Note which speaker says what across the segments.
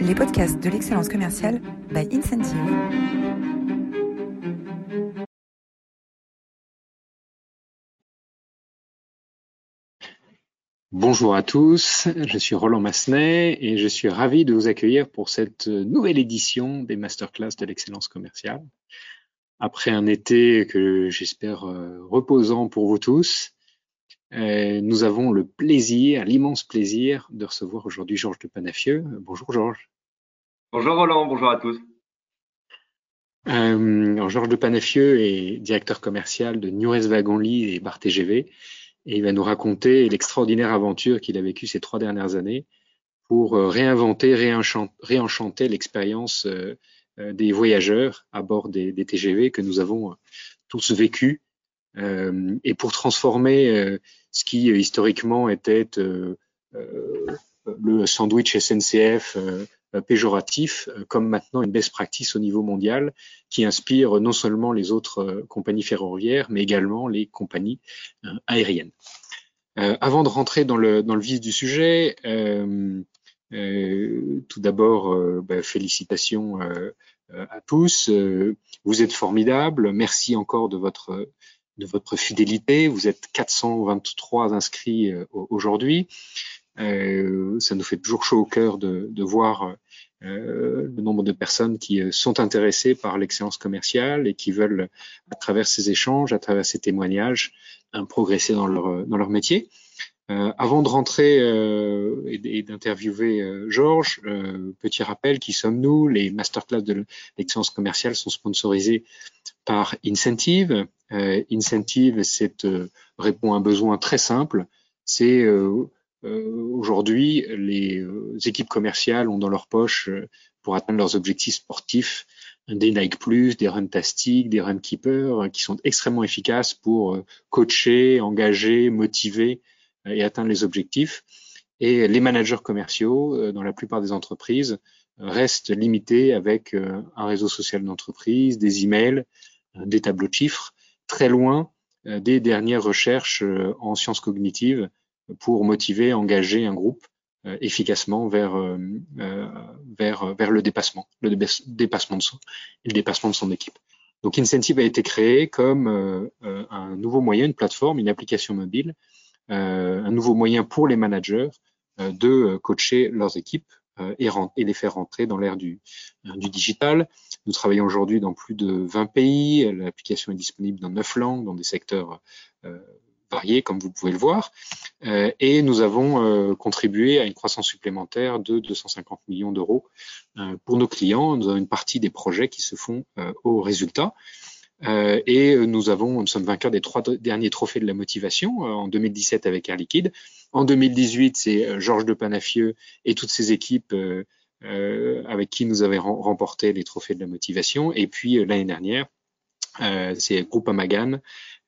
Speaker 1: les podcasts de l'excellence commerciale by Incentive.
Speaker 2: Bonjour à tous, je suis Roland Massenet et je suis ravi de vous accueillir pour cette nouvelle édition des masterclass de l'excellence commerciale. Après un été que j'espère euh, reposant pour vous tous, euh, nous avons le plaisir, l'immense plaisir de recevoir aujourd'hui Georges de Panafieux. Bonjour Georges.
Speaker 3: Bonjour Roland, bonjour à tous.
Speaker 2: Euh, Georges de Panafieux est directeur commercial de Nures Wagonly et Bar TGV et il va nous raconter l'extraordinaire aventure qu'il a vécue ces trois dernières années pour euh, réinventer, réenchanter l'expérience euh, des voyageurs à bord des, des, TGV que nous avons tous vécu et pour transformer ce qui historiquement était le sandwich SNCF euh, péjoratif euh, comme maintenant une best practice au niveau mondial qui inspire non seulement les autres euh, compagnies ferroviaires mais également les compagnies aériennes. avant de rentrer dans le, dans le vif du sujet, tout d'abord, bah, félicitations à tous. vous êtes formidables. Merci encore de votre de votre fidélité. Vous êtes 423 inscrits aujourd'hui. Euh, ça nous fait toujours chaud au cœur de, voir euh, le nombre de personnes qui euh, sont intéressées par l'excellence commerciale et qui veulent, à travers ces échanges, à travers ces témoignages, progresser dans leur, métier. Euh, avant de rentrer euh, et, et d'interviewer euh, Georges, petit rappel, qui sommes-nous? Les masterclass de l'excellence commerciale sont sponsorisés par Incentive. Incentive, c'est répond à un besoin très simple, c'est euh, aujourd'hui, les euh, équipes commerciales ont dans leur poche, euh, pour atteindre leurs objectifs sportifs, des Nike Plus, des Runtastic, des Runkeeper, qui sont extrêmement efficaces pour coacher, engager, motiver et atteindre les objectifs. Et les managers commerciaux, dans la plupart des entreprises, restent limités avec un réseau social d'entreprise, des emails, des tableaux de chiffres, très loin des dernières recherches en sciences cognitives pour motiver, engager un groupe euh, efficacement vers, euh, euh, le dépassement, le dépassement de son, le dépassement de son équipe. Donc Incentive a été créé comme un nouveau moyen, une plateforme, une application mobile, un nouveau moyen pour les managers de coacher leurs équipes et, les faire rentrer dans l'ère du digital. Nous travaillons aujourd'hui dans plus de 20 pays. L'application est disponible dans 9 langues, dans des secteurs variés, comme vous pouvez le voir. Euh, et nous avons euh, contribué à une croissance supplémentaire de 250 millions d'euros euh, pour nos clients. Nous avons une partie des projets qui se font au résultat. et nous avons, nous sommes vainqueurs des trois derniers trophées de la motivation en 2017 avec Air Liquide. En 2018, c'est Georges de Panafieux et toutes ses équipes avec qui nous avons remporté les trophées de la motivation. Et puis l'année dernière, c'est Groupe Amagan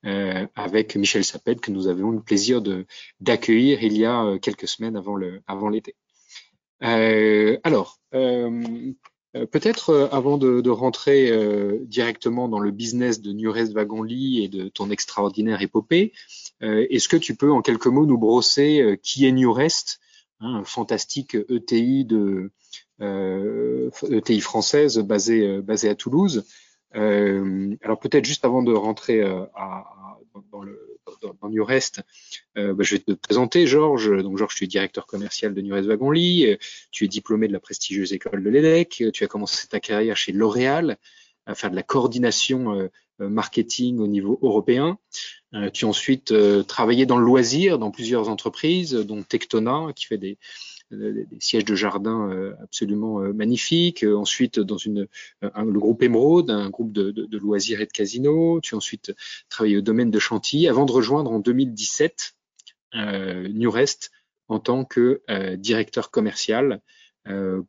Speaker 2: euh, avec Michel Saped que nous avions le plaisir de d'accueillir il y a euh, quelques semaines avant le avant l'été. Euh, alors, euh, peut-être avant de, de rentrer directement dans le business de Nurest Wagonly et de ton extraordinaire épopée, est-ce que tu peux en quelques mots nous brosser qui est Nurest, hein, un fantastique ETI de ETI française basée basée à Toulouse. Euh, alors peut-être juste avant de rentrer euh, à, dans, le, dans, dans Nurest, euh, bah, je vais te présenter Georges. Donc Georges, tu es directeur commercial de Nurest Wagonly, tu es diplômé de la prestigieuse école de l'EDEC, tu as commencé ta carrière chez L'Oréal à faire de la coordination marketing au niveau européen. tu as ensuite travaillé dans le loisir dans plusieurs entreprises, dont Tectona, qui fait des, des sièges de jardin euh, absolument euh, magnifiques. Euh, ensuite, dans le groupe Emeraude, un groupe de, loisirs et de casinos. Tu as ensuite travaillé au domaine de Chantilly avant de rejoindre en 2017 euh, Nurest en tant que directeur commercial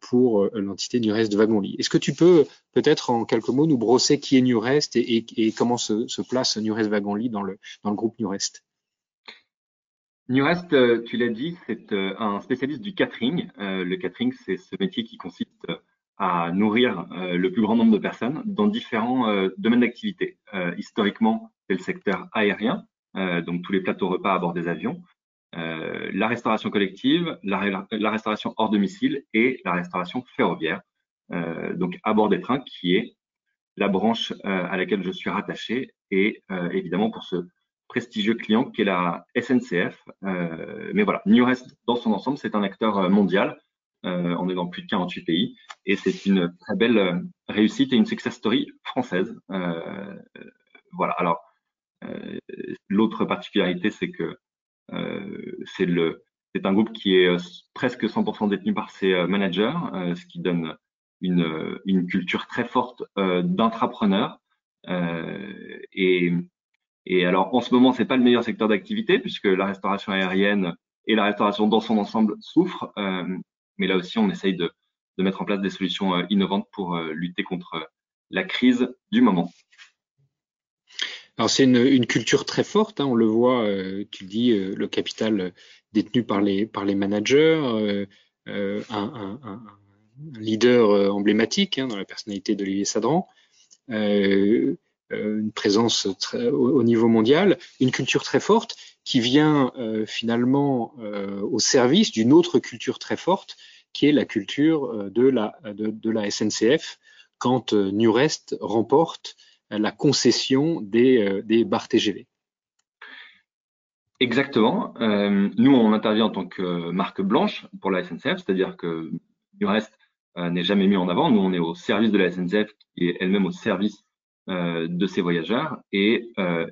Speaker 2: pour l'entité Nurest Wagonly. Est-ce que tu peux peut-être en quelques mots nous brosser qui est Nurest et, et, comment se, se place Nurest Wagonly dans le, dans le groupe Nurest
Speaker 3: Nurest, euh, tu l'as dit, c'est euh, un spécialiste du catering. Euh, le catering, c'est ce métier qui consiste à nourrir le plus grand nombre de personnes dans différents domaines d'activité. historiquement, c'est le secteur aérien, donc tous les plateaux repas à bord des avions. la restauration collective, la, restauration hors domicile et la restauration ferroviaire. donc à bord des trains, qui est la branche à laquelle je suis rattaché et évidemment pour ce prestigieux client qui est la SNCF. mais voilà, Newrest dans son ensemble, c'est un acteur mondial euh, on est dans plus de 48 pays et c'est une très belle euh, réussite et une success story française. Euh, voilà. Alors, l'autre particularité, c'est que c'est c'est un groupe qui est presque 100% détenu par ses managers, ce qui donne une, une culture très forte d'intrapreneurs. et, et alors, en ce moment, c'est pas le meilleur secteur d'activité puisque la restauration aérienne et la restauration dans son ensemble souffrent. Mais là aussi, on essaye de, mettre en place des solutions euh, innovantes pour euh, lutter contre euh, la crise du moment.
Speaker 2: Alors c'est une, culture très forte, hein, on le voit, tu dis le capital détenu par les, par les managers, un, leader emblématique hein, dans la personnalité d'Olivier Sadran, une présence au, niveau mondial, une culture très forte qui vient euh, finalement euh, au service d'une autre culture très forte, qui est la culture euh, de la, SNCF, quand Nurest remporte la concession des, des bars TGV.
Speaker 3: Exactement. nous, on intervient en tant que marque blanche pour la SNCF, c'est-à-dire que Nurest n'est jamais mis en avant. Nous, on est au service de la SNCF, qui est elle-même au service de ses voyageurs. Et,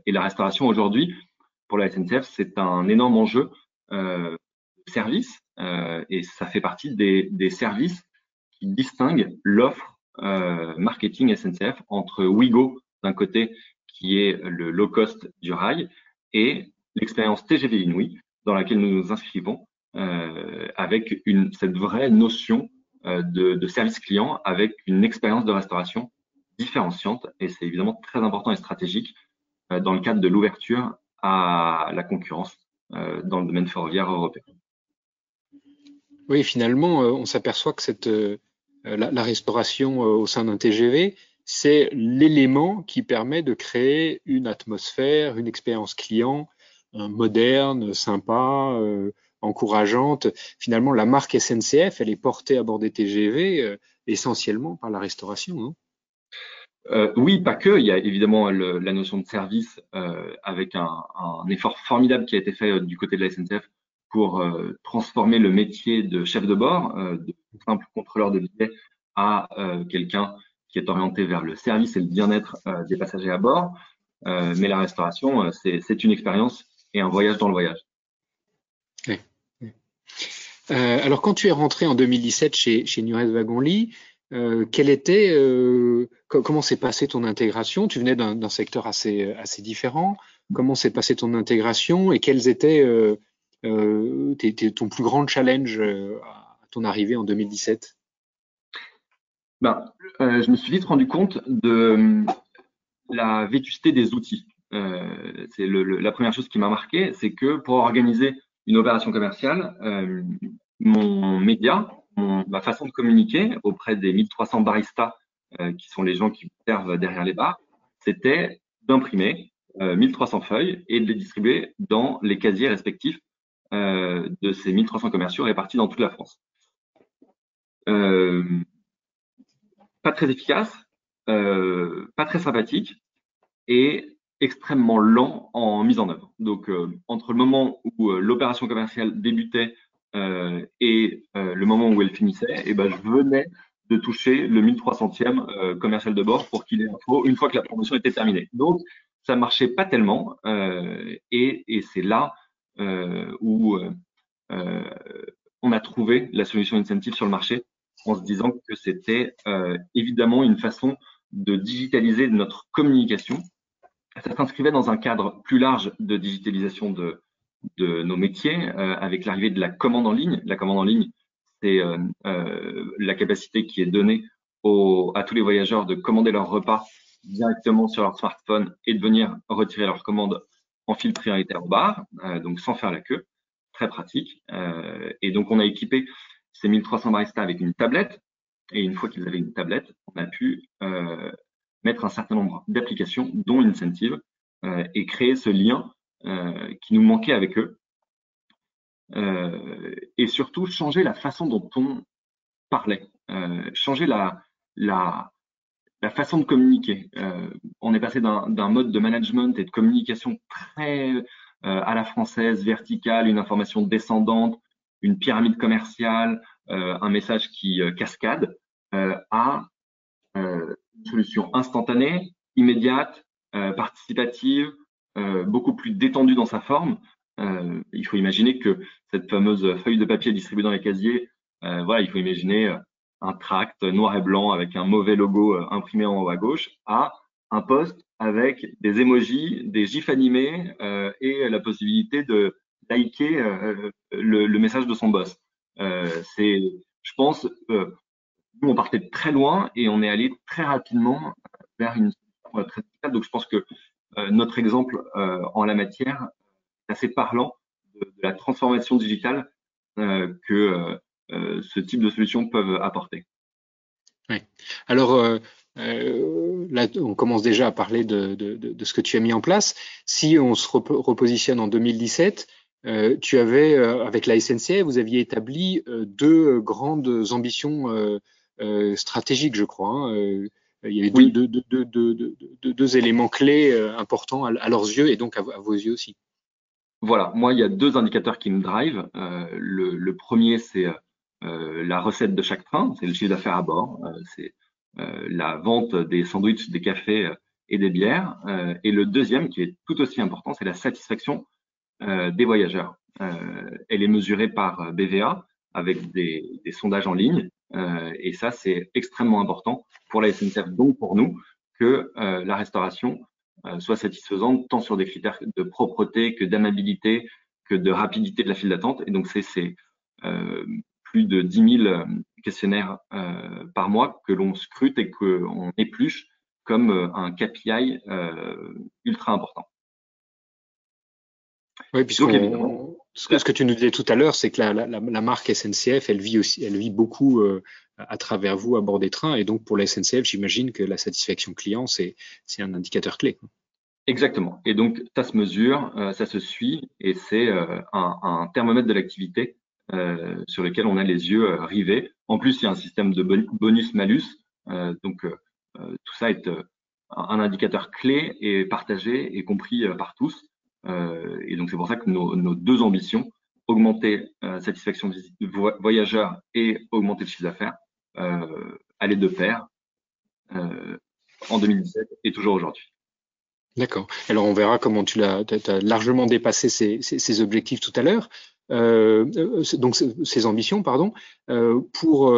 Speaker 3: et la restauration aujourd'hui, pour la SNCF, c'est un énorme enjeu euh, service euh, et ça fait partie des, services qui distinguent l'offre euh, marketing SNCF entre Wigo d'un côté qui est le low cost du rail et l'expérience TGV Inouï dans laquelle nous nous inscrivons euh, avec une, cette vraie notion euh, de, de, service client avec une expérience de restauration différenciante et c'est évidemment très important et stratégique euh, dans le cadre de l'ouverture à la concurrence euh, dans le domaine ferroviaire européen.
Speaker 2: Oui, finalement, euh, on s'aperçoit que la, restauration au sein d'un TGV, c'est l'élément qui permet de créer une atmosphère, une expérience client moderne, sympa, encourageante. Finalement, la marque SNCF, elle est portée à bord des TGV essentiellement par la restauration. non
Speaker 3: euh, oui, pas que. Il y a évidemment la notion de service euh, avec un, effort formidable qui a été fait euh, du côté de la SNCF pour transformer le métier de chef de bord, de simple contrôleur de billets, à quelqu'un qui est orienté vers le service et le bien-être des passagers à bord. mais la restauration, c'est une expérience et un voyage dans le voyage.
Speaker 2: alors, quand tu es rentré en 2017 chez, chez Nurez Wagonly, euh, quel était, euh, comment s'est passée ton intégration? Tu venais d'un secteur assez, assez différent. Comment s'est passée ton intégration et quels étaient euh, euh ton plus grand challenge à ton arrivée en 2017
Speaker 3: ben, Je me suis vite rendu compte de la vétusté des outils. c'est la première chose qui m'a marqué, c'est que pour organiser une opération commerciale, mon média, ma façon de communiquer auprès des 1300 baristas euh, qui sont les gens qui servent derrière les bars, c'était d'imprimer 1300 euh, feuilles et de les distribuer dans les casiers respectifs euh, de ces 1300 commerciaux répartis dans toute la France. pas très efficace, pas très sympathique et extrêmement lent en mise en œuvre. Donc, entre le moment où l'opération commerciale débutait et euh, le moment où elle finissait, et eh ben, je venais de toucher le 1300e euh, commercial de bord pour qu'il ait info une fois que la promotion était terminée. Donc, ça marchait pas tellement et c'est là où on a trouvé la solution incentive sur le marché en se disant que c'était évidemment une façon de digitaliser notre communication. Ça s'inscrivait dans un cadre plus large de digitalisation de, de nos métiers euh, avec l'arrivée de la commande en ligne. La commande en ligne, c'est euh, euh, la capacité qui est donnée à tous les voyageurs de commander leur repas directement sur leur smartphone et de venir retirer leur commande en fil prioritaire au bar, donc sans faire la queue. Très pratique. et donc, on a équipé ces 1300 baristas avec une tablette. Et une fois qu'ils avaient une tablette, on a pu mettre un certain nombre d'applications, dont Incentive, et créer ce lien qui nous manquait avec eux. et surtout changer la façon dont on parlait, changer la, la, la façon de communiquer. on est passé d'un mode de management et de communication très à la française, verticale, une information descendante, une pyramide commerciale, un message qui cascade, à une solution instantanée, immédiate, participative, euh, beaucoup plus détendu dans sa forme. Euh, il faut imaginer que cette fameuse feuille de papier distribuée dans les casiers, euh, voilà, il faut imaginer un tract noir et blanc avec un mauvais logo imprimé en haut à gauche à un poste avec des emojis, des gifs animés et la possibilité de liker le, le, message de son boss. c'est, je pense, nous on partait très loin et on est allé très rapidement vers une très donc je pense que euh, notre exemple euh, en la matière assez parlant de, la transformation digitale euh, que ce type de solutions peuvent apporter.
Speaker 2: Oui. Alors, là, on commence déjà à parler de, de, ce que tu as mis en place. Si on se repositionne en 2017, tu avais, avec la SNCF, vous aviez établi deux grandes ambitions stratégiques, je crois. Hein, il y avait deux, éléments clés euh, importants à, leurs yeux et donc à, vos yeux aussi.
Speaker 3: Voilà, moi, il y a deux indicateurs qui me drivent. Euh, le, premier, c'est euh, la recette de chaque train, c'est le chiffre d'affaires à bord, c'est la vente des sandwichs, des cafés et des bières. et le deuxième, qui est tout aussi important, c'est la satisfaction des voyageurs. elle est mesurée par BVA avec des, des sondages en ligne. Et ça, c'est extrêmement important pour la SNCF, donc pour nous, que euh, la restauration euh, soit satisfaisante tant sur des critères de propreté que d'amabilité, que de rapidité de la file d'attente. Et donc, c'est euh, plus de 10 000 questionnaires par mois que l'on scrute et qu'on épluche comme un KPI ultra important.
Speaker 2: Oui, puisque ce, que, tu nous disais tout à l'heure, c'est que la, la, la, marque SNCF, elle vit aussi, elle vit beaucoup euh, à travers vous à bord des trains, et donc pour la SNCF, j'imagine que la satisfaction client, c'est un indicateur clé.
Speaker 3: Exactement. Et donc ça se mesure, euh, ça se suit, et c'est euh, un, un, thermomètre de l'activité sur lequel on a les yeux rivés. En plus, il y a un système de bonus-malus, donc tout ça est un indicateur clé et partagé et compris par tous. Euh, et donc c'est pour ça que nos, nos deux ambitions, augmenter la euh, satisfaction voyageur et augmenter le chiffre d'affaires, euh, allaient de pair en 2017 et toujours aujourd'hui.
Speaker 2: D'accord. Alors on verra comment tu as largement dépassé ces, ces, ces objectifs tout à l'heure. Euh, donc ces ambitions, pardon. Euh, pour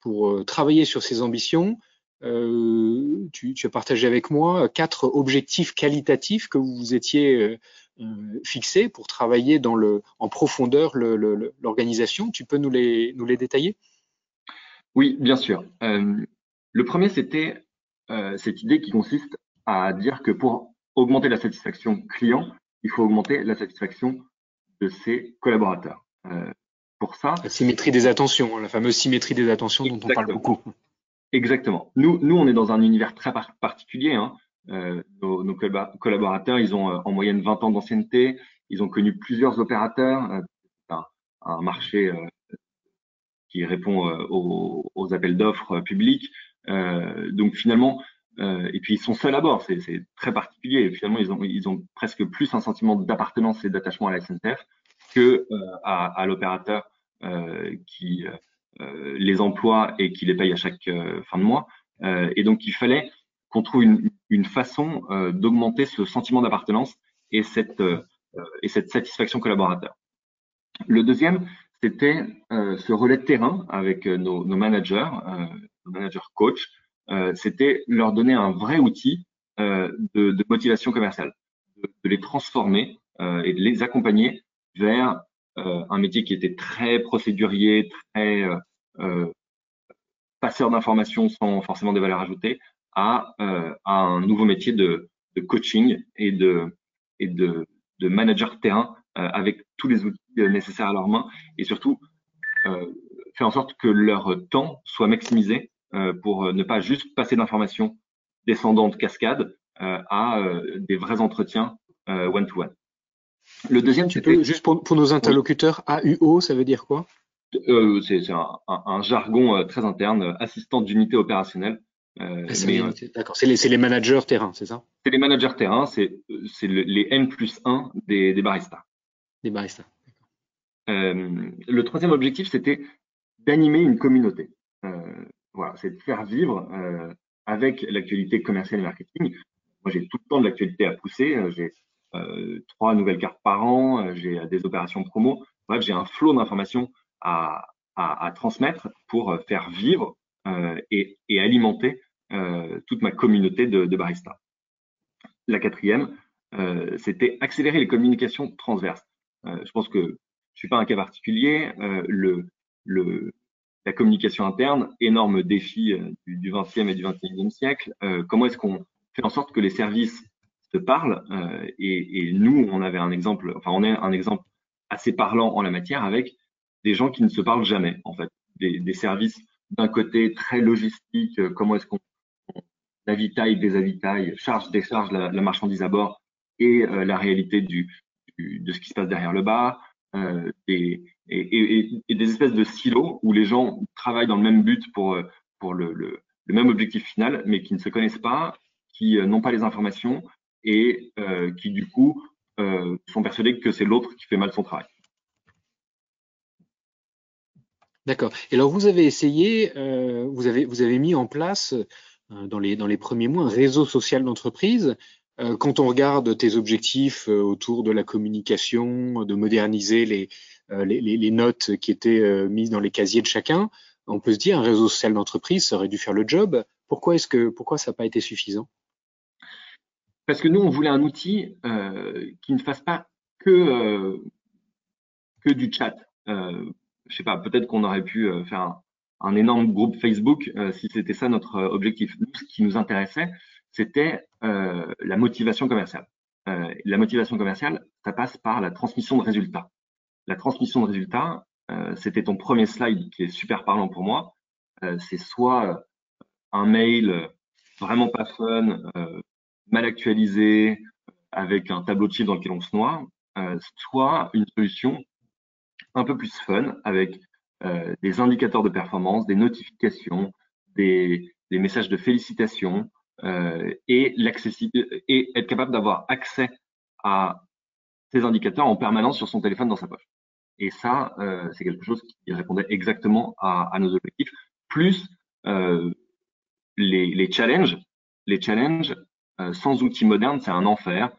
Speaker 2: pour travailler sur ces ambitions, euh, tu, tu, as partagé avec moi quatre objectifs qualitatifs que vous vous étiez euh, euh, fixés pour travailler dans le, en profondeur l'organisation. Tu peux nous les, nous les détailler?
Speaker 3: Oui, bien sûr. le premier, c'était cette idée qui consiste à dire que pour augmenter la satisfaction client, il faut augmenter la satisfaction de ses collaborateurs.
Speaker 2: pour ça, la symétrie des attentions, hein, la fameuse symétrie des attentions dont on parle beaucoup.
Speaker 3: Exactement. Nous, nous, on est dans un univers très particulier. Hein. Euh, nos, nos, collaborateurs, ils ont euh, en moyenne 20 ans d'ancienneté. Ils ont connu plusieurs opérateurs. Euh, un, marché euh, qui répond euh, aux, aux, appels d'offres publics. donc finalement, et puis ils sont seuls à bord. C'est très particulier. Finalement, ils ont, ils ont presque plus un sentiment d'appartenance et d'attachement à la SNCF que à, à l'opérateur qui euh, les emplois et qui les paye à chaque euh, fin de mois. Euh, et donc, il fallait qu'on trouve une, une façon d'augmenter ce sentiment d'appartenance et cette, et cette satisfaction collaborateur. Le deuxième, c'était ce relais de terrain avec nos, nos managers, nos managers coach. c'était leur donner un vrai outil de, de, motivation commerciale, de, de les transformer et de les accompagner vers euh, un métier qui était très procédurier, très euh, euh, passeur d'informations sans forcément des valeurs ajoutées, à, un nouveau métier de, coaching et de, et de, manager terrain avec tous les outils nécessaires à leurs mains et surtout faire en sorte que leur temps soit maximisé pour ne pas juste passer d'informations descendantes cascades à des vrais entretiens one-to-one.
Speaker 2: Le deuxième, tu peux, juste pour, nos interlocuteurs, AUO, ça veut dire quoi?
Speaker 3: Euh, C'est un, jargon très interne, assistant d'unité opérationnelle.
Speaker 2: D'accord, c'est les, managers terrain, c'est ça?
Speaker 3: C'est les managers terrain, c'est les N plus 1 des, des baristas.
Speaker 2: Des baristas.
Speaker 3: le troisième objectif, c'était d'animer une communauté. voilà, c'est de faire vivre avec l'actualité commerciale et marketing. Moi, j'ai tout le temps de l'actualité à pousser. Euh, j'ai euh, trois nouvelles cartes par an, euh, j'ai des opérations promo. Bref, j'ai un flot d'informations à, à, à, transmettre pour faire vivre et, et, alimenter toute ma communauté de, de baristas. La quatrième, c'était accélérer les communications transverses. je pense que je suis pas un cas particulier. le, le, la communication interne, énorme défi euh, du, 20e et du 21e siècle. Euh, comment est-ce qu'on fait en sorte que les services se parlent euh, et, et, nous, on avait un exemple, enfin, on est un exemple assez parlant en la matière avec des gens qui ne se parlent jamais, en fait. Des, des services d'un côté très logistique, comment est-ce qu'on avitaille, désavitaille, charge, décharge la, la marchandise à bord et la réalité du, du, de ce qui se passe derrière le bar, euh, des, et, et, des espèces de silos où les gens travaillent dans le même but pour, euh, pour le, le, le même objectif final, mais qui ne se connaissent pas, qui euh, n'ont pas les informations et euh, qui du coup euh, sont persuadés que c'est l'autre qui fait mal son travail.
Speaker 2: D'accord. Et alors vous avez essayé, euh, vous avez mis en place dans les premiers mois un réseau social d'entreprise quand on regarde tes objectifs autour de la communication, de moderniser les notes qui étaient mises dans les casiers de chacun, on peut se dire un réseau social d'entreprise ça aurait dû faire le job. Pourquoi est-ce que pourquoi ça n'a pas été suffisant?
Speaker 3: Parce que nous on voulait un outil euh, qui ne fasse pas que euh, que du chat. Euh, je sais pas, peut-être qu'on aurait pu faire un, énorme groupe Facebook si c'était ça notre objectif. Nous, ce qui nous intéressait, c'était euh, la motivation commerciale. Euh, la motivation commerciale, ça passe par la transmission de résultats. La transmission de résultats, euh, c'était ton premier slide qui est super parlant pour moi. c'est soit un mail vraiment pas fun, mal actualisé, avec un tableau de chiffres dans lequel on se noie, soit une solution un peu plus fun avec des indicateurs de performance, des notifications, des, des messages de félicitations, euh, et, et être capable d'avoir accès à ces indicateurs en permanence sur son téléphone dans sa poche. Et ça, euh, c'est quelque chose qui répondait exactement à, à nos objectifs, plus euh, les, les, challenges. Les challenges euh, sans outils modernes, c'est un enfer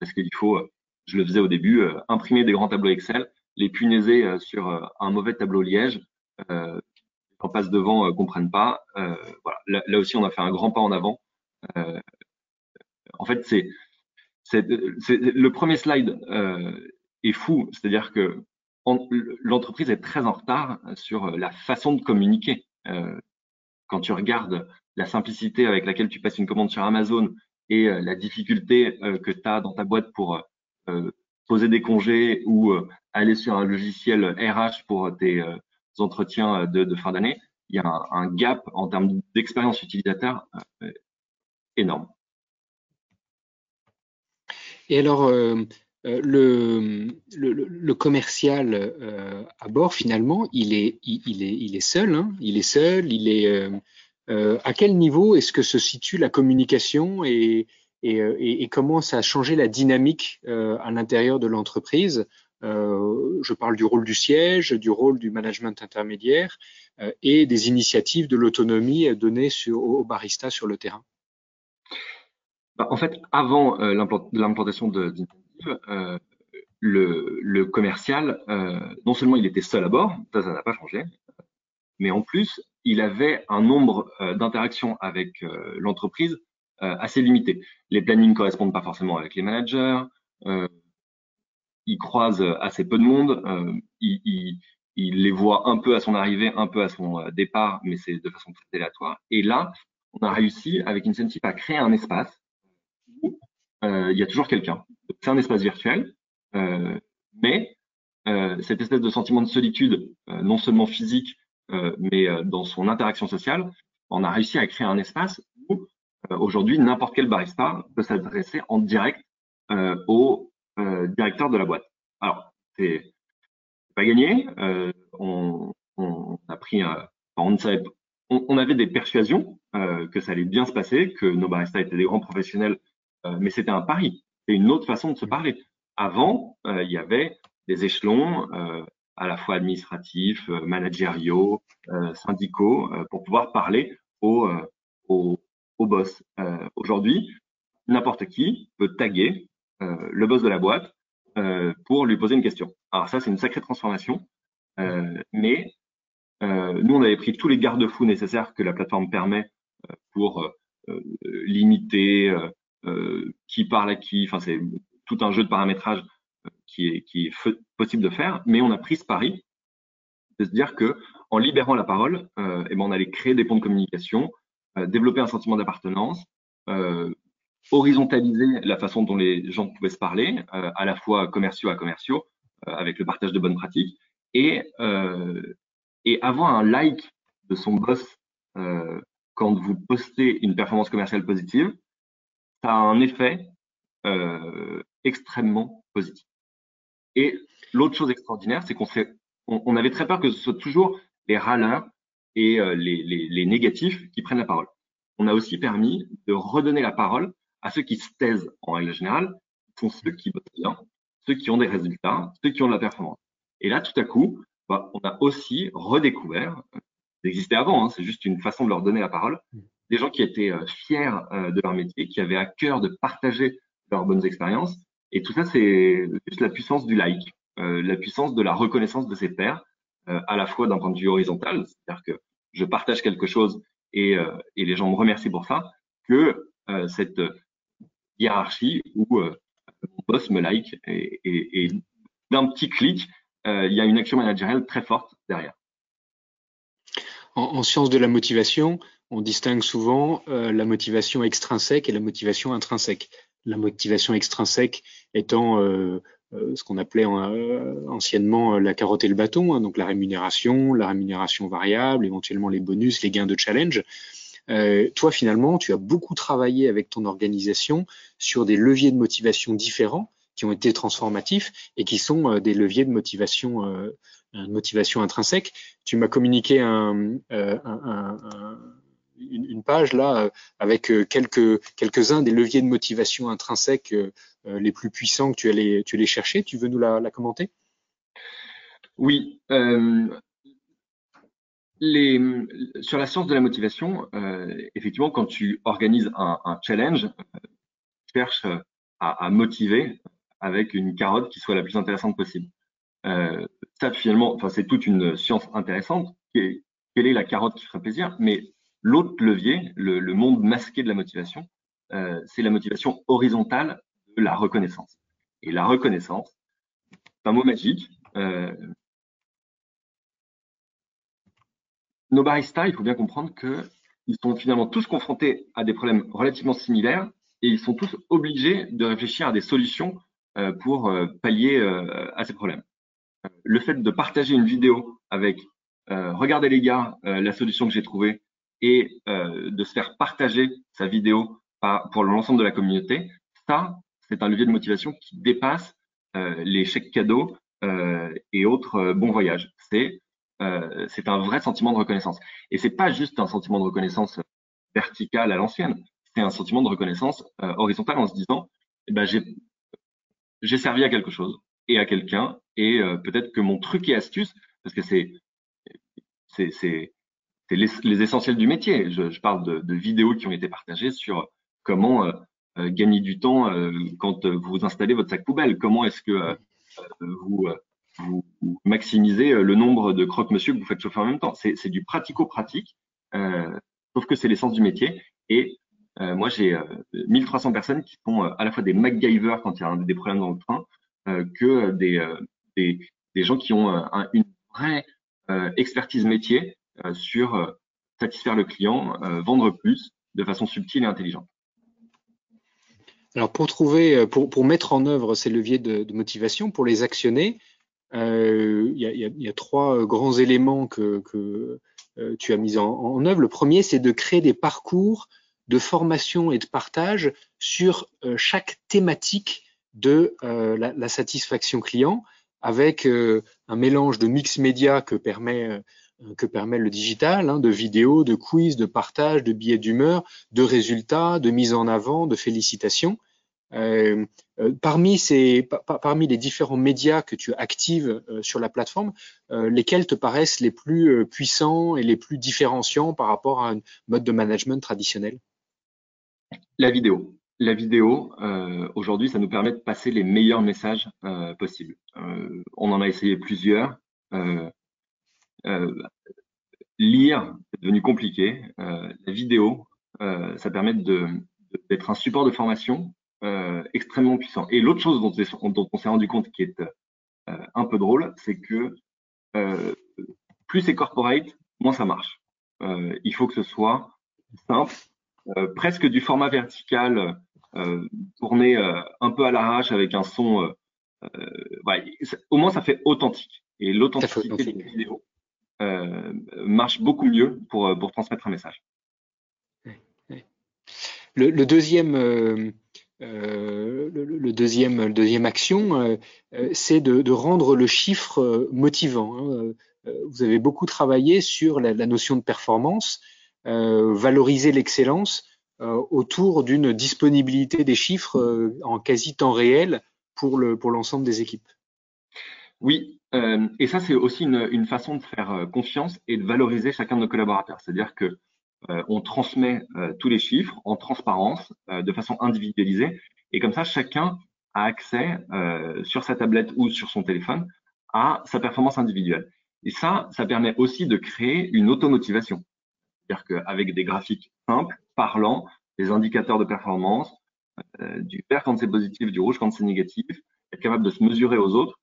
Speaker 3: parce qu'il faut, euh, je le faisais au début, euh, imprimer des grands tableaux Excel, les punaiser sur un mauvais tableau Liège. en passe devant comprennent pas. voilà. Là, là, aussi, on a fait un grand pas en avant euh, en fait, c'est le premier slide euh, est fou, c'est-à-dire que l'entreprise est très en retard sur la façon de communiquer. Euh, quand tu regardes la simplicité avec laquelle tu passes une commande sur Amazon et la difficulté que tu as dans ta boîte pour poser des congés ou aller sur un logiciel RH pour tes entretiens de, fin d'année, il y a un, gap en termes d'expérience utilisateur énorme.
Speaker 2: Et alors, euh, euh, le, commercial euh, à bord, finalement, il est, il, est, il est seul. Hein il est seul. Il est. à quel niveau est-ce que se situe la communication et, et, et, comment ça a changé la dynamique à l'intérieur de l'entreprise? Je parle du rôle du siège, du rôle du management intermédiaire et des initiatives de l'autonomie données sur, aux baristas sur le terrain?
Speaker 3: Bah, en fait, avant euh, l'implantation d'Incentive, euh, le, le, commercial, euh, non seulement il était seul à bord, ça, ça n'a pas changé, mais en plus, il avait un nombre euh, d'interactions avec euh, l'entreprise assez limité. Les plannings correspondent pas forcément avec les managers, il croise assez peu de monde, il, les voit un peu à son arrivée, un peu à son départ, mais c'est de façon très aléatoire. Et là, on a réussi avec Incentive à créer un espace où euh, il y a toujours quelqu'un. C'est un espace virtuel, euh, mais euh, cette espèce de sentiment de solitude, euh, non seulement physique, euh, mais euh, dans son interaction sociale, on a réussi à créer un espace où aujourd'hui n'importe quel barista peut s'adresser en direct aux directeur de la boîte. Alors, c'est pas gagné. On, on, a pris, on ne savait, on, avait des persuasions que ça allait bien se passer, que nos baristas étaient des grands professionnels, mais c'était un pari. C'est une autre façon de se parler. Avant, il y avait des échelons à la fois administratifs, managériaux, syndicaux, pour pouvoir parler aux, aux, aux boss. Aujourd'hui, n'importe qui peut taguer euh, le boss de la boîte euh, pour lui poser une question. Alors ça, c'est une sacrée transformation, euh, mais nous, on avait pris tous les garde-fous nécessaires que la plateforme permet pour limiter qui parle à qui. Enfin, c'est tout un jeu de paramétrage qui est, qui est possible de faire, mais on a pris ce pari de se dire que en libérant la parole, euh, eh ben on allait créer des ponts de communication, développer un sentiment d'appartenance, horizontaliser la façon dont les gens pouvaient se parler, euh, à la fois commerciaux à commerciaux, euh, avec le partage de bonnes pratiques, et, euh, et avoir un like de son boss quand vous postez une performance commerciale positive, ça a un effet extrêmement positif. Et l'autre chose extraordinaire, c'est qu'on on, avait très peur que ce soit toujours les râleurs et les, les, négatifs qui prennent la parole. On a aussi permis de redonner la parole à ceux qui se taisent en règle générale, sont ceux qui bossent bien, ceux qui ont des résultats, ceux qui ont de la performance. Et là, tout à coup, bah, on a aussi redécouvert, ça existait avant, hein, c'est juste une façon de leur donner la parole, des gens qui étaient euh, fiers euh, de leur métier, qui avaient à cœur de partager leurs bonnes expériences. Et tout ça, c'est juste la puissance du like, euh, la puissance de la reconnaissance de ses pairs, à la fois d'un point de vue horizontal, c'est-à-dire que je partage quelque chose et, et les gens me remercient pour ça, que cette hiérarchie où euh, mon boss me like et, d'un petit clic, euh, il y a une action managériale très forte derrière.
Speaker 2: En, sciences de la motivation, on distingue souvent euh, la motivation extrinsèque et la motivation intrinsèque. La motivation extrinsèque étant ce qu'on appelait anciennement la carotte et le bâton, hein, donc la rémunération, la rémunération variable, éventuellement les bonus, les gains de challenge. Euh, toi, finalement, tu as beaucoup travaillé avec ton organisation sur des leviers de motivation différents qui ont été transformatifs et qui sont euh, des leviers de motivation, euh, motivation intrinsèque. Tu m'as communiqué un, euh, un, un, une, page là avec quelques quelques-uns des leviers de motivation intrinsèque les plus puissants que tu allais chercher. Tu veux nous la, commenter?
Speaker 3: Oui. Euh, sur la science de la motivation, euh, effectivement, quand tu organises un, challenge, euh, tu cherches à, motiver avec une carotte qui soit la plus intéressante possible. Euh, ça, finalement, c'est toute une science intéressante. Quelle est la carotte qui ferait plaisir? Mais l'autre levier, le, monde masqué de la motivation, euh, c'est la motivation horizontale de la reconnaissance. Et la reconnaissance, c'est un mot magique. Euh, nos baristas, il faut bien comprendre qu'ils sont finalement tous confrontés à des problèmes relativement similaires et ils sont tous obligés de réfléchir à des solutions euh, pour pallier à ces problèmes. Le fait de partager une vidéo avec regardez les gars la solution que j'ai trouvée et de se faire partager sa vidéo pour l'ensemble de la communauté, ça, c'est un levier de motivation qui dépasse les chèques cadeaux et autres bons voyages. C'est euh, c'est un vrai sentiment de reconnaissance. Et c'est pas juste un sentiment de reconnaissance vertical à l'ancienne, c'est un sentiment de reconnaissance euh, horizontale en se disant, eh ben, j'ai servi à quelque chose et à quelqu'un, et euh, peut-être que mon truc et astuce, parce que c'est c'est les, les, essentiels du métier. Je, je parle de, de, vidéos qui ont été partagées sur comment gagner du temps quand vous installez votre sac poubelle. Comment est-ce que vous vous, maximisez euh, le nombre de croque-monsieur que vous faites chauffer en même temps. C'est du pratico-pratique, euh, sauf que c'est l'essence du métier. Et euh, moi, j'ai 1300 personnes qui sont à la fois des MacGyver quand il y a des problèmes dans le train, que des, des, des, gens qui ont une vraie expertise métier sur satisfaire le client, vendre plus de façon subtile et intelligente.
Speaker 2: Alors pour trouver, pour, pour mettre en œuvre ces leviers de, motivation, pour les actionner, euh, il y, a, trois euh, grands éléments que, euh, tu as mis en, œuvre. Le premier, c'est de créer des parcours de formation et de partage sur chaque thématique de la, la, satisfaction client avec un mélange de mix média que permet que permet le digital, hein, de vidéos, de quiz, de partage, de billets d'humeur, de résultats, de mise en avant, de félicitations. Euh, euh, parmi, ces, parmi les différents médias que tu actives euh, sur la plateforme, lesquels te paraissent les plus puissants et les plus différenciants par rapport à un mode de management traditionnel?
Speaker 3: La vidéo. La vidéo, aujourd'hui, ça nous permet de passer les meilleurs messages possibles. on en a essayé plusieurs. Lire, c'est devenu compliqué. la vidéo, ça permet d'être un support de formation euh, extrêmement puissant. Et l'autre chose dont, on s'est rendu compte qui est euh, un peu drôle, c'est que euh, plus c'est corporate, moins ça marche. il faut que ce soit simple, presque du format vertical, tourné un peu à l'arrache avec un son. au moins, ça fait authentique. Et l'authenticité des vidéos marche beaucoup mieux pour, pour transmettre un message.
Speaker 2: Le, le deuxième euh, le, deuxième, deuxième action, euh, euh, c'est de, rendre le chiffre motivant. Hein. Vous avez beaucoup travaillé sur la, notion de performance, valoriser l'excellence autour d'une disponibilité des chiffres en quasi temps réel pour le pour l'ensemble des équipes.
Speaker 3: Oui, et ça c'est aussi une, une, façon de faire confiance et de valoriser chacun de nos collaborateurs. C'est-à-dire que euh, on transmet euh, tous les chiffres en transparence, euh, de façon individualisée, et comme ça, chacun a accès sur sa tablette ou sur son téléphone à sa performance individuelle. Et ça, ça permet aussi de créer une automotivation. C'est-à-dire qu'avec des graphiques simples, parlants, des indicateurs de performance, du vert quand c'est positif, du rouge quand c'est négatif, être capable de se mesurer aux autres.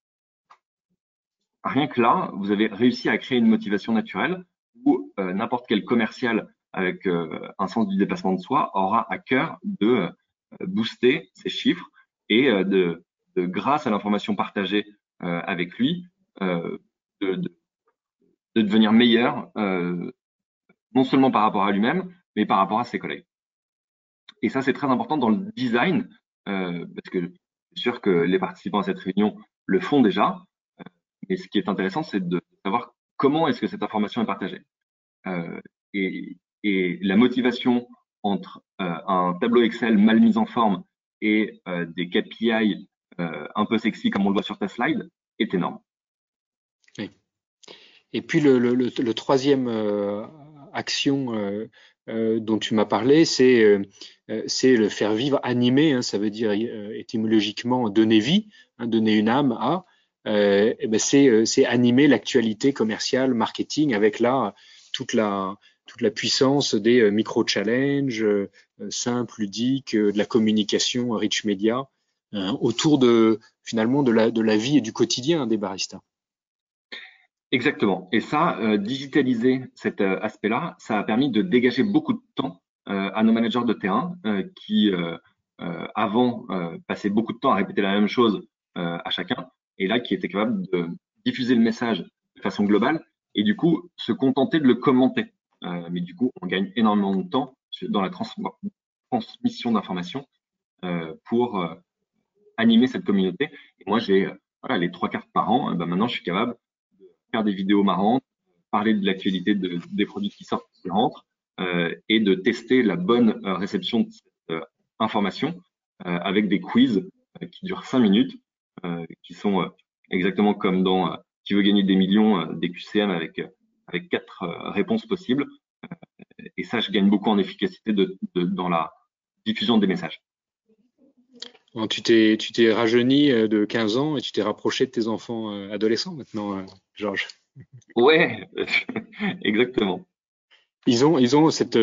Speaker 3: Rien que là, vous avez réussi à créer une motivation naturelle où n'importe quel commercial avec euh, un sens du dépassement de soi, aura à cœur de euh, booster ses chiffres et euh, de, grâce à l'information partagée avec lui, de, de, devenir meilleur, non seulement par rapport à lui-même, mais par rapport à ses collègues. Et ça, c'est très important dans le design, parce que c'est sûr que les participants à cette réunion le font déjà. Mais ce qui est intéressant, c'est de savoir comment est-ce que cette information est partagée. et et la motivation entre euh, un tableau Excel mal mis en forme et euh, des KPI euh, un peu sexy comme on le voit sur ta slide est énorme.
Speaker 2: Et puis le, troisième action dont tu m'as parlé, c'est c'est le faire vivre, animer, hein, ça veut dire étymologiquement donner vie, hein, donner une âme à. Eh ben c'est animer l'actualité commerciale, marketing, avec là toute la toute la puissance des euh, micro-challenges euh, simples, ludiques, euh, de la communication rich media autour de finalement de la, de la vie et du quotidien des baristas.
Speaker 3: Exactement. Et ça, digitaliser cet aspect-là, ça a permis de dégager beaucoup de temps à nos managers de terrain qui, avant, passaient beaucoup de temps à répéter la même chose à chacun, et là, qui étaient capables de diffuser le message de façon globale et du coup se contenter de le commenter. Euh, mais du coup, on gagne énormément de temps dans la transmission d'informations euh, pour euh, animer cette communauté. Moi, j'ai voilà, les trois cartes par an. Ben maintenant, je suis capable de faire des vidéos marrantes, parler de l'actualité de, des produits qui sortent, qui rentrent, euh, et de tester la bonne réception de cette information avec des quiz qui durent cinq minutes, qui sont exactement comme dans Qui veut gagner des millions, des QCM avec avec quatre euh, réponses possibles. Euh, et ça, je gagne beaucoup en efficacité de, dans la diffusion des messages.
Speaker 2: tu t'es tu t'es rajeuni euh, de 15 ans et tu t'es rapproché de tes enfants adolescents maintenant, Georges.
Speaker 3: Ouais, exactement.
Speaker 2: Ils ont, ils ont cette,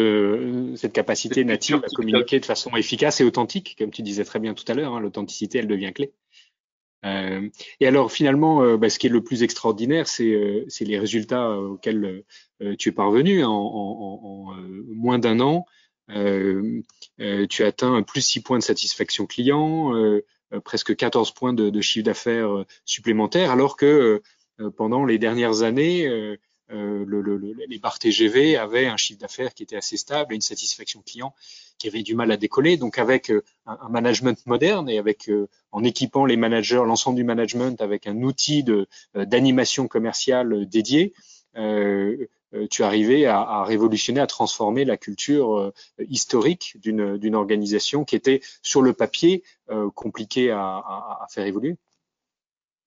Speaker 2: cette capacité native à communiquer de façon efficace et authentique, comme tu disais très bien tout à l'heure. Hein, L'authenticité, elle devient clé. Euh, et alors finalement, euh, bah, ce qui est le plus extraordinaire, c'est euh, les résultats auxquels tu es parvenu en, en, en moins d'un an. tu as atteint plus 6 points de satisfaction client, presque 14 points de, de chiffre d'affaires supplémentaires, alors que pendant les dernières années, les bars TGV avaient un chiffre d'affaires qui était assez stable et une satisfaction client qui avait du mal à décoller. Donc avec un, management moderne et avec en équipant les managers, l'ensemble du management avec un outil d'animation commerciale dédié, euh, tu arrivais à, à, révolutionner, à transformer la culture euh, historique d'une organisation qui était sur le papier euh, compliquée à, à, à, faire évoluer.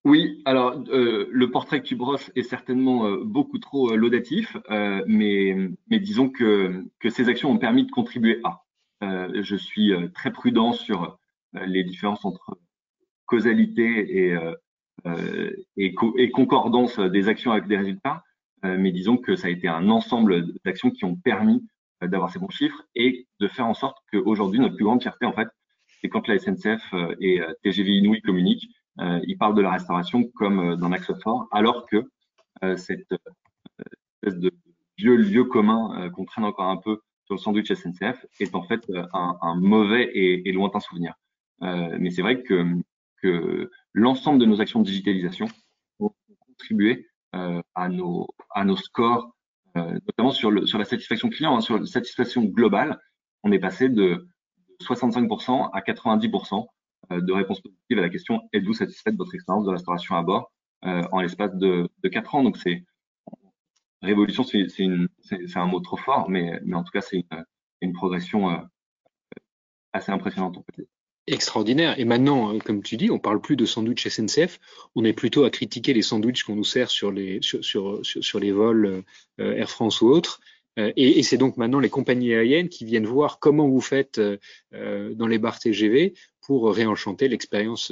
Speaker 3: Oui, alors le portrait que tu brosses est certainement beaucoup trop laudatif, mais, mais disons que, que ces actions ont permis de contribuer à. je suis très prudent sur les différences entre causalité et, et, concordance des actions avec des résultats. Euh, mais disons que ça a été un ensemble d'actions qui ont permis euh, d'avoir ces bons chiffres et de faire en sorte qu'aujourd'hui, notre plus grande fierté, en fait, c'est quand la SNCF euh, et TGV Inouï communiquent, ils parlent de la restauration comme d'un axe fort, alors que cette espèce de vieux lieu commun qu'on traîne encore un peu sur le sandwich SNCF est en fait un, mauvais et, lointain souvenir. mais c'est vrai que, l'ensemble de nos actions de digitalisation ont contribué euh, à, nos, scores, euh, notamment sur, la satisfaction client, hein, sur la satisfaction globale. On est passé de 65% à 90% euh, de réponses positives à la question êtes-vous satisfait de votre expérience de restauration à bord en l'espace de, de 4 ans? Donc c'est révolution, c'est un mot trop fort, mais, en tout cas c'est une, progression assez impressionnante
Speaker 2: extraordinaire. Et maintenant, euh, comme tu dis, on parle plus de sandwich SNCF, on est plutôt à critiquer les sandwichs qu'on nous sert sur les sur les vols euh, Air France ou autres. Euh, et c'est donc maintenant les compagnies aériennes qui viennent voir comment vous faites dans les bars TGV pour réenchanter l'expérience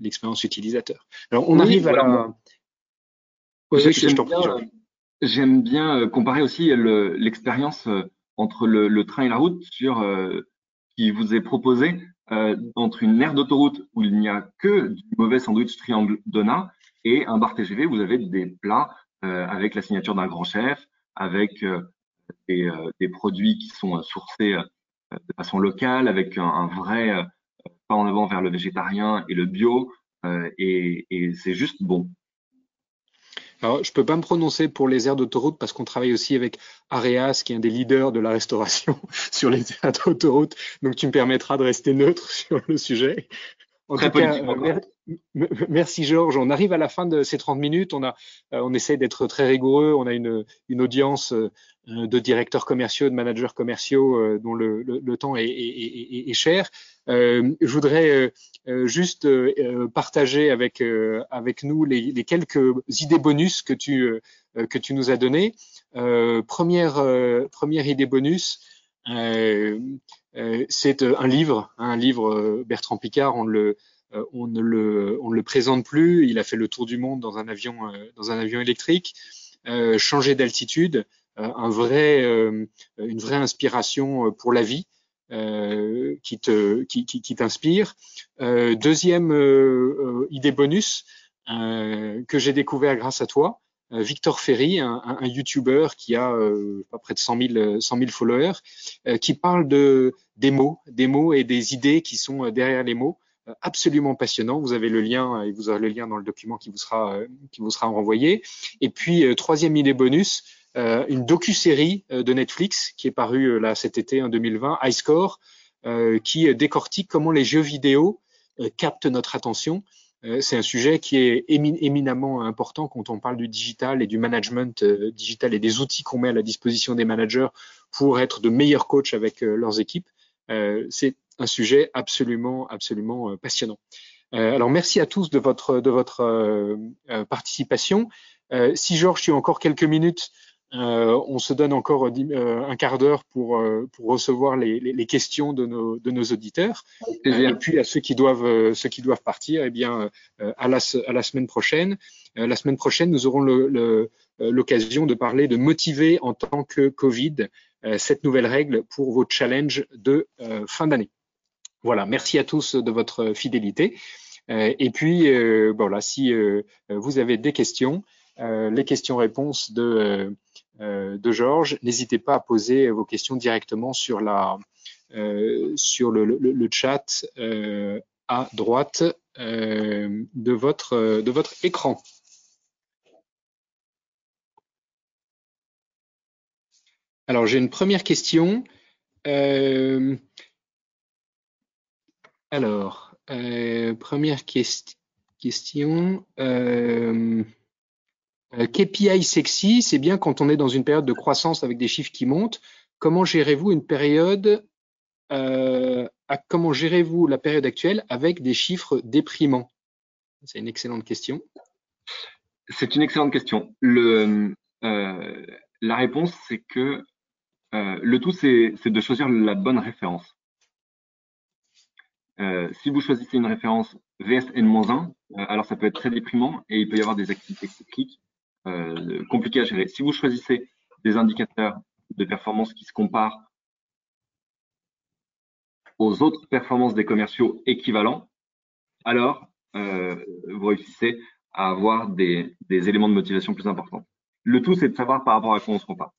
Speaker 2: l'expérience utilisateur. Alors on arrive à la.
Speaker 3: J'aime bien, comparer aussi l'expérience entre le, le, train et la route sur qui vous est proposé euh, entre une aire d'autoroute où il n'y a que du mauvais sandwich triangle donat et un bar TGV où vous avez des plats euh, avec la signature d'un grand chef, avec euh, des, euh, des, produits qui sont euh, sourcés de façon locale, avec un, un vrai pas en avant vers le végétarien et le bio, et, et c'est juste bon.
Speaker 2: Alors, je peux pas me prononcer pour les aires d'autoroute parce qu'on travaille aussi avec Areas, qui est un des leaders de la restauration sur les aires d'autoroute. Donc, tu me permettras de rester neutre sur le sujet.
Speaker 3: En Très tout cas,
Speaker 2: merci Georges. On arrive à la fin de ces 30 minutes. On a, euh, on essaie d'être très rigoureux. On a une, une audience euh, de directeurs commerciaux, de managers commerciaux euh, dont le, le, temps est, est, est, cher. Euh, je voudrais juste partager avec avec nous les, les, quelques idées bonus que tu que tu nous as données. première première idée bonus. c'est un livre, un livre Bertrand Picard. On le on ne le on ne le présente plus. Il a fait le tour du monde dans un avion dans un avion électrique. changer d'altitude, euh, un vrai, euh, une vraie inspiration euh, pour la vie. qui t'inspire. deuxième idée bonus que j'ai découvert grâce à toi, Victor Ferry, un, un, YouTuber qui a euh, près de 100 000, 100 000 followers, qui parle de des mots, des mots et des idées qui sont derrière les mots. Absolument passionnant. Vous avez le lien et vous aurez le lien dans le document qui vous sera qui vous sera renvoyé. Et puis troisième idée bonus, euh, une docu-série euh, de Netflix qui est parue euh, là cet été en 2020, High Score, qui décortique comment les jeux vidéo captent notre attention. C'est un sujet qui est éminemment important quand on parle du digital et du management digital et des outils qu'on met à la disposition des managers pour être de meilleurs coachs avec leurs équipes. C'est un sujet absolument, absolument passionnant. alors merci à tous de votre, de votre participation. si Georges, tu as encore quelques minutes, euh, on se donne encore euh, un quart d'heure pour, euh, pour recevoir les, les, questions de nos, de nos auditeurs. et puis à ceux qui doivent, ceux qui doivent partir, eh bien, à, la, à la semaine prochaine. la semaine prochaine, nous aurons l'occasion de parler de motiver en tant que Covid cette nouvelle règle pour vos challenges de fin d'année. Voilà, merci à tous de votre fidélité. et puis, voilà, si vous avez des questions, les questions-réponses de euh, de Georges. N'hésitez pas à poser vos questions directement sur, euh, le, chat euh, à droite de, votre, écran. Alors, j'ai une première question. Euh, alors, euh, première question. Euh, KPI sexy, c'est bien quand on est dans une période de croissance avec des chiffres qui montent. Comment gérez-vous une période Comment gérez-vous la période actuelle avec des chiffres déprimants? C'est une excellente question.
Speaker 3: C'est une excellente question. La réponse, c'est que euh, le tout, c'est de choisir la bonne référence. Euh, si vous choisissez une référence VSN-1, euh, alors ça peut être très déprimant et il peut y avoir des activités cycliques compliquées à gérer. Si vous choisissez des indicateurs de performance qui se comparent aux autres performances des commerciaux équivalents, alors vous réussissez à avoir des éléments de motivation plus importants. Le tout, c'est de savoir par rapport à quoi on se compare.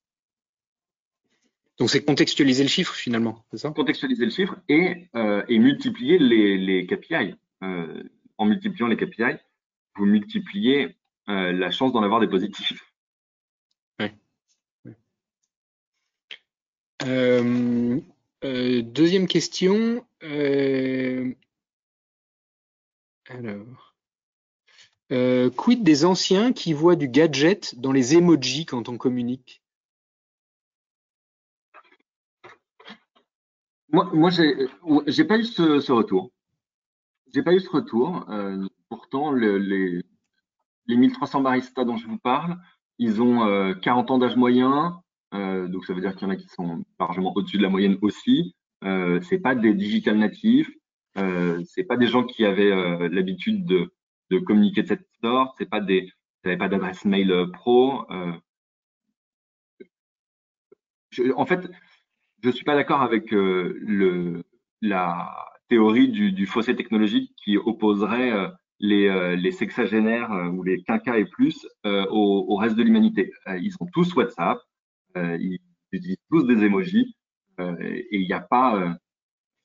Speaker 2: Donc c'est contextualiser le chiffre finalement, c'est ça?
Speaker 3: Contextualiser le chiffre et, euh, et multiplier les, les KPI. Euh, en multipliant les KPI, vous multipliez euh, la chance d'en avoir des positifs.
Speaker 2: Ouais. Deuxième question. Alors. quid des anciens qui voient du gadget dans les emojis quand on communique?
Speaker 3: Moi, moi j'ai pas eu ce, ce retour. J'ai pas eu ce retour. Euh, pourtant, le, les, les 1300 baristas dont je vous parle, ils ont euh, 40 ans d'âge moyen. Euh, donc, ça veut dire qu'il y en a qui sont largement au-dessus de la moyenne aussi. Euh, c'est pas des digital natifs. Euh, c'est pas des gens qui avaient euh, l'habitude de, communiquer de cette sorte. C'est pas des, n'avaient pas d'adresse mail euh, pro. En fait, je suis pas d'accord avec euh, le, la théorie du, du, fossé technologique qui opposerait euh, les, euh, les, sexagénaires ou les quinquas et plus au, au, reste de l'humanité. ils ont tous WhatsApp, ils utilisent tous des emojis et il n'y a pas,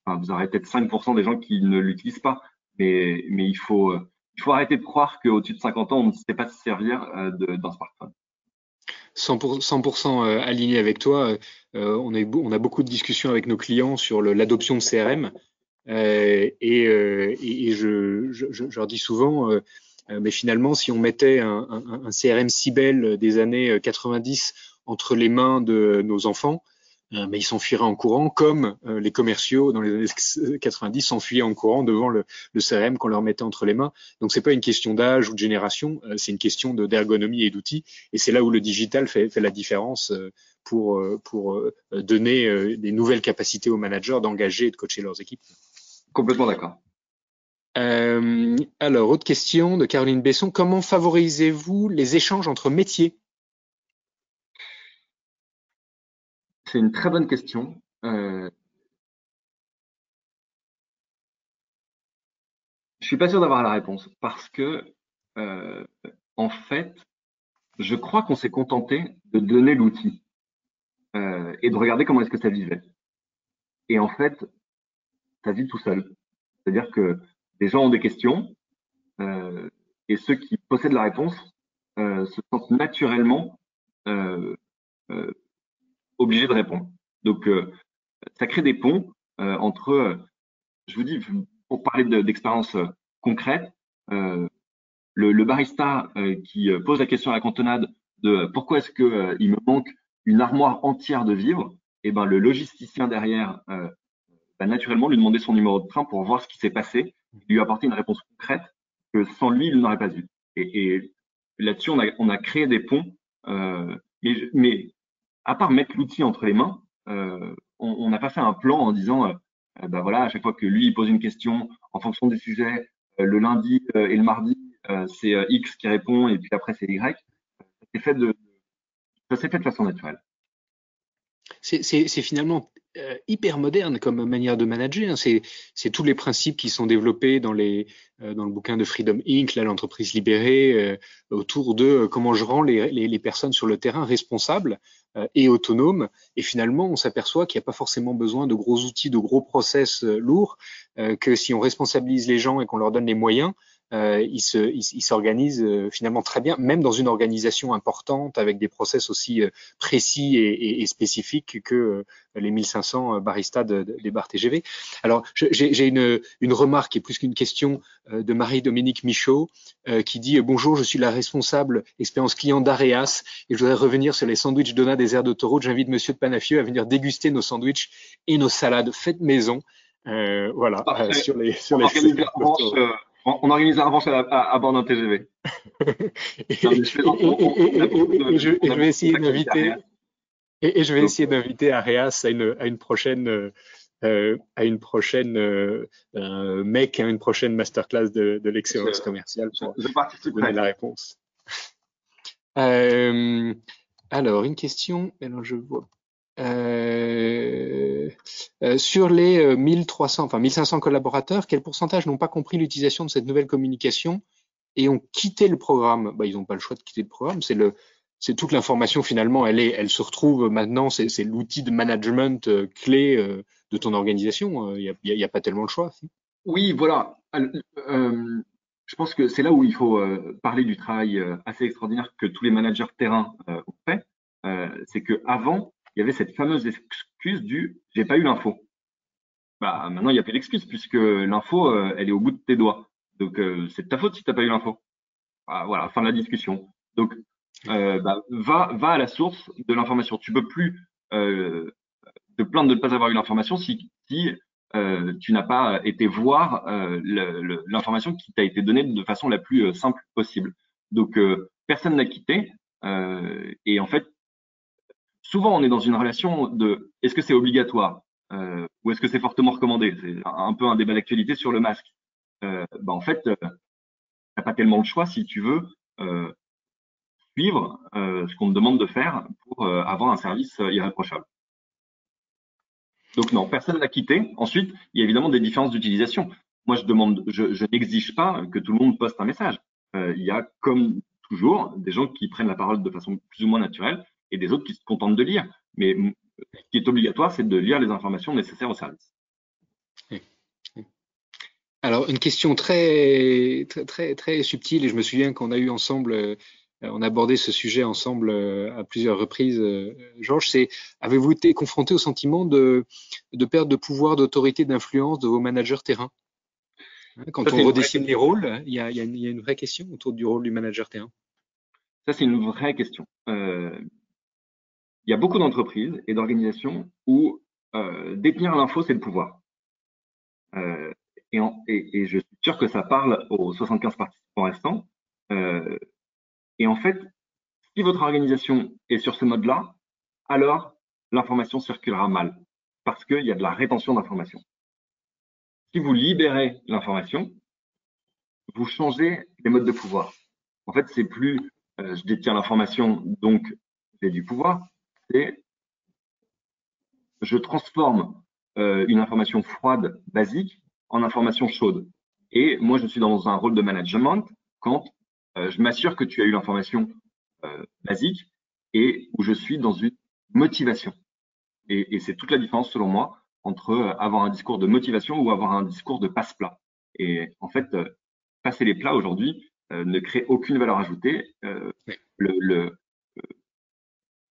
Speaker 3: enfin, vous aurez peut-être 5% des gens qui ne l'utilisent pas, mais, mais il faut il faut arrêter de croire qu'au-dessus de 50 ans, on ne sait pas se servir d'un smartphone.
Speaker 2: 100%, euh, aligné avec toi. Euh, on, a, on a beaucoup de discussions avec nos clients sur l'adoption de CRM. Euh, et, et, je, je, je, leur dis souvent, mais finalement, si on mettait un, un, un CRM Cibel des années 90 entre les mains de nos enfants, euh, mais ils s'enfuiraient en courant comme euh, les commerciaux dans les années 90 s'enfuyaient en courant devant le, le CRM qu'on leur mettait entre les mains. Donc c'est pas une question d'âge ou de génération, euh, c'est une question d'ergonomie et d'outils. Et c'est là où le digital fait, fait la différence pour, pour donner des nouvelles capacités aux managers d'engager et de coacher leurs équipes.
Speaker 3: Complètement d'accord.
Speaker 2: Euh, alors, autre question de Caroline Besson. Comment favorisez-vous les échanges entre métiers?
Speaker 3: C'est une très bonne question. Euh... Je suis pas sûr d'avoir la réponse parce que, euh, en fait, je crois qu'on s'est contenté de donner l'outil euh, et de regarder comment est-ce que ça vivait. Et en fait, ça vit tout seul. C'est-à-dire que les gens ont des questions euh, et ceux qui possèdent la réponse se sentent naturellement obligé de répondre. Donc, euh, ça crée des ponts euh, entre, euh, je vous dis, pour parler d'expérience concrète, le, le, barista qui pose la question à la cantonade de pourquoi est-ce que il me manque une armoire entière de vivres, et eh ben le logisticien derrière va naturellement lui demander son numéro de train pour voir ce qui s'est passé, lui apporter une réponse concrète que sans lui il n'aurait pas eu. Et, et là-dessus on a, on a créé des ponts, euh, mais, mais à part mettre l'outil entre les mains, euh, on n'a pas fait un plan en disant, bah voilà, à chaque fois que lui pose une question en fonction du sujet, le lundi et le mardi, c'est X qui répond et puis après c'est Y. Ça s'est fait de, façon naturelle.
Speaker 2: C'est finalement hyper moderne comme manière de manager. Hein. C'est tous les principes qui sont développés dans, les, euh, dans le bouquin de Freedom Inc., l'entreprise libérée, euh, autour de comment je rends les, les, les, personnes sur le terrain responsables et autonomes. Et finalement, on s'aperçoit qu'il n'y a pas forcément besoin de gros outils, de gros process lourds, que si on responsabilise les gens et qu'on leur donne les moyens, euh, il se, il, s'organise euh, finalement très bien, même dans une organisation importante avec des process aussi euh, précis et, et, spécifiques que euh, les 1500 baristas de, des bars TGV. Alors, j'ai une, une remarque et plus qu'une question de Marie-Dominique Michaud qui dit bonjour, je suis la responsable expérience client d'Areas et je voudrais revenir sur les sandwichs Donna des aires d'autoroute. J'invite Monsieur de Panafieux à venir déguster nos sandwichs et nos salades faites maison. Euh, voilà, sur les, sur les
Speaker 3: on, organise la revanche à, à, bord d'un TGV.
Speaker 2: et, je, vais essayer d'inviter. Et, je vais essayer d'inviter Arias à une, à une prochaine, euh, à une prochaine euh, mec, à une prochaine masterclass de, de l'excellence commerciale pour je, je donner la réponse. Euh, alors, une question. Alors, je vois euh, euh, sur les 1300, euh, enfin 1500 collaborateurs, quel pourcentage n'ont pas compris l'utilisation de cette nouvelle communication et ont quitté le programme? Bah, Ils n'ont pas le choix de quitter le programme. C'est le, c'est toute l'information finalement. Elle est, elle se retrouve maintenant. C'est, l'outil de management clé de ton organisation. Il n'y a, pas tellement le choix.
Speaker 3: Oui, voilà. je pense que c'est là où il faut parler du travail assez extraordinaire que tous les managers terrain ont fait. c'est que avant, il y avait cette fameuse excuse du j'ai pas eu l'info. Bah maintenant il n'y a plus d'excuse puisque l'info euh, elle est au bout de tes doigts. Donc euh, c'est de ta faute si tu n'as pas eu l'info. Ah, voilà, fin de la discussion. Donc euh, bah, va va à la source de l'information. Tu peux plus te plaindre de ne pas avoir eu l'information si, si tu n'as pas été voir l'information qui t'a été donnée de façon la plus simple possible. Donc personne n'a quitté et en fait souvent on est dans une relation de est-ce que c'est obligatoire euh, ou est-ce que c'est fortement recommandé? C'est un, peu un débat d'actualité sur le masque. Euh, bah en fait, euh, t'as pas tellement le choix si tu veux euh, suivre ce qu'on te demande de faire pour avoir un service irréprochable. Donc non, personne n'a quitté. Ensuite, il y a évidemment des différences d'utilisation. Moi, je demande, je n'exige pas que tout le monde poste un message. il y a comme toujours des gens qui prennent la parole de façon plus ou moins naturelle et des autres qui se contentent de lire. Mais ce qui est obligatoire, c'est de lire les informations nécessaires au service.
Speaker 2: Alors, une question très, très, très, très subtile, et je me souviens qu'on a eu ensemble, euh, on a abordé ce sujet ensemble euh, à plusieurs reprises, euh, Georges, c'est avez-vous été confronté au sentiment de, de perte de pouvoir, d'autorité, d'influence de vos managers terrain? Hein, Quand on redessine les rôles, il y, a, il, y a une, il y, a, une vraie question autour du rôle du manager terrain?
Speaker 3: Ça, c'est une vraie question. Euh, il y a beaucoup d'entreprises et d'organisations où euh, détenir l'info, c'est le pouvoir. Euh, et, je suis sûr que ça parle aux 75 participants restants. Euh, et en fait, si votre organisation est sur ce mode-là, alors l'information circulera mal parce qu'il y a de la rétention d'information. Si vous libérez l'information, vous changez les modes de pouvoir. En fait, c'est plus je détiens l'information, donc j'ai du pouvoir c'est je transforme euh, une information froide, basique, en information chaude. Et moi, je suis dans un rôle de management quand euh, je m'assure que tu as eu l'information euh, basique et où je suis dans une motivation. Et, et c'est toute la différence, selon moi, entre avoir un discours de motivation ou avoir un discours de passe-plat. Et en fait, passer les plats aujourd'hui ne crée aucune valeur ajoutée. le, le,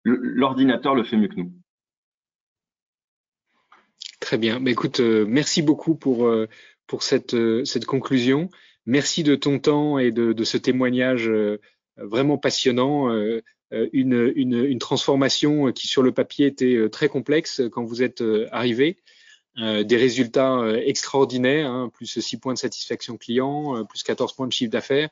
Speaker 3: l'ordinateur le fait mieux que nous.
Speaker 2: Très bien. Écoute, euh, merci beaucoup pour, euh, pour cette, euh, cette conclusion. Merci de ton temps et de, ce témoignage vraiment passionnant. Une, une, une, transformation qui sur le papier était très complexe quand vous êtes arrivé. des résultats extraordinaires, hein, plus 6 points de satisfaction client, plus 14 points de chiffre d'affaires.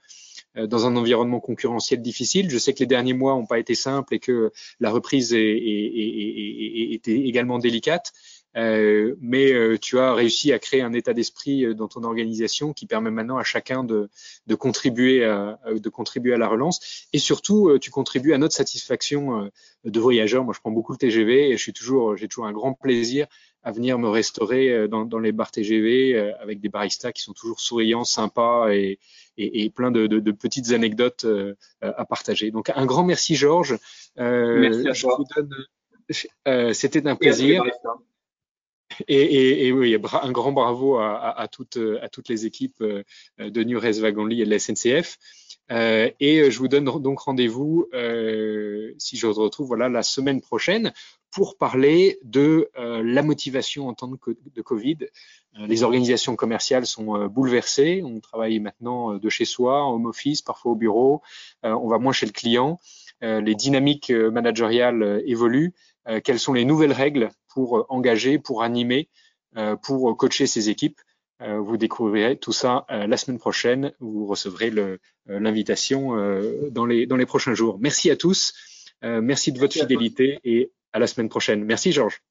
Speaker 2: Euh, dans un environnement concurrentiel difficile. Je sais que les derniers mois n'ont pas été simples et que la reprise était également délicate. Euh, mais euh, tu as réussi à créer un état d'esprit euh, dans ton organisation qui permet maintenant à chacun de, de contribuer à, de contribuer à la relance et surtout tu contribues à notre satisfaction de voyageurs. Moi, je prends beaucoup le TGV et je toujours, j'ai toujours un grand plaisir à venir me restaurer dans, dans les bars TGV avec des baristas qui sont toujours souriants, sympas et, et, et plein de, de, de, petites anecdotes à partager. Donc un grand merci Georges.
Speaker 3: merci à toi.
Speaker 2: C'était un plaisir. et, et, oui, un grand bravo à, à, toutes, à toutes les équipes de New Wagonly et de la SNCF. Euh, et je vous donne donc rendez-vous, euh, si je vous retrouve, voilà, la semaine prochaine pour parler de euh, la motivation en temps de, Covid. les organisations commerciales sont bouleversées. On travaille maintenant de chez soi, en home office, parfois au bureau. on va moins chez le client. les dynamiques managériales évoluent. quelles sont les nouvelles règles pour engager, pour animer, pour coacher ces équipes? euh, vous découvrirez tout ça euh, la semaine prochaine. Vous recevrez euh, l'invitation dans, les, dans les prochains jours. Merci à tous. merci de votre fidélité et à la semaine prochaine. Merci Georges.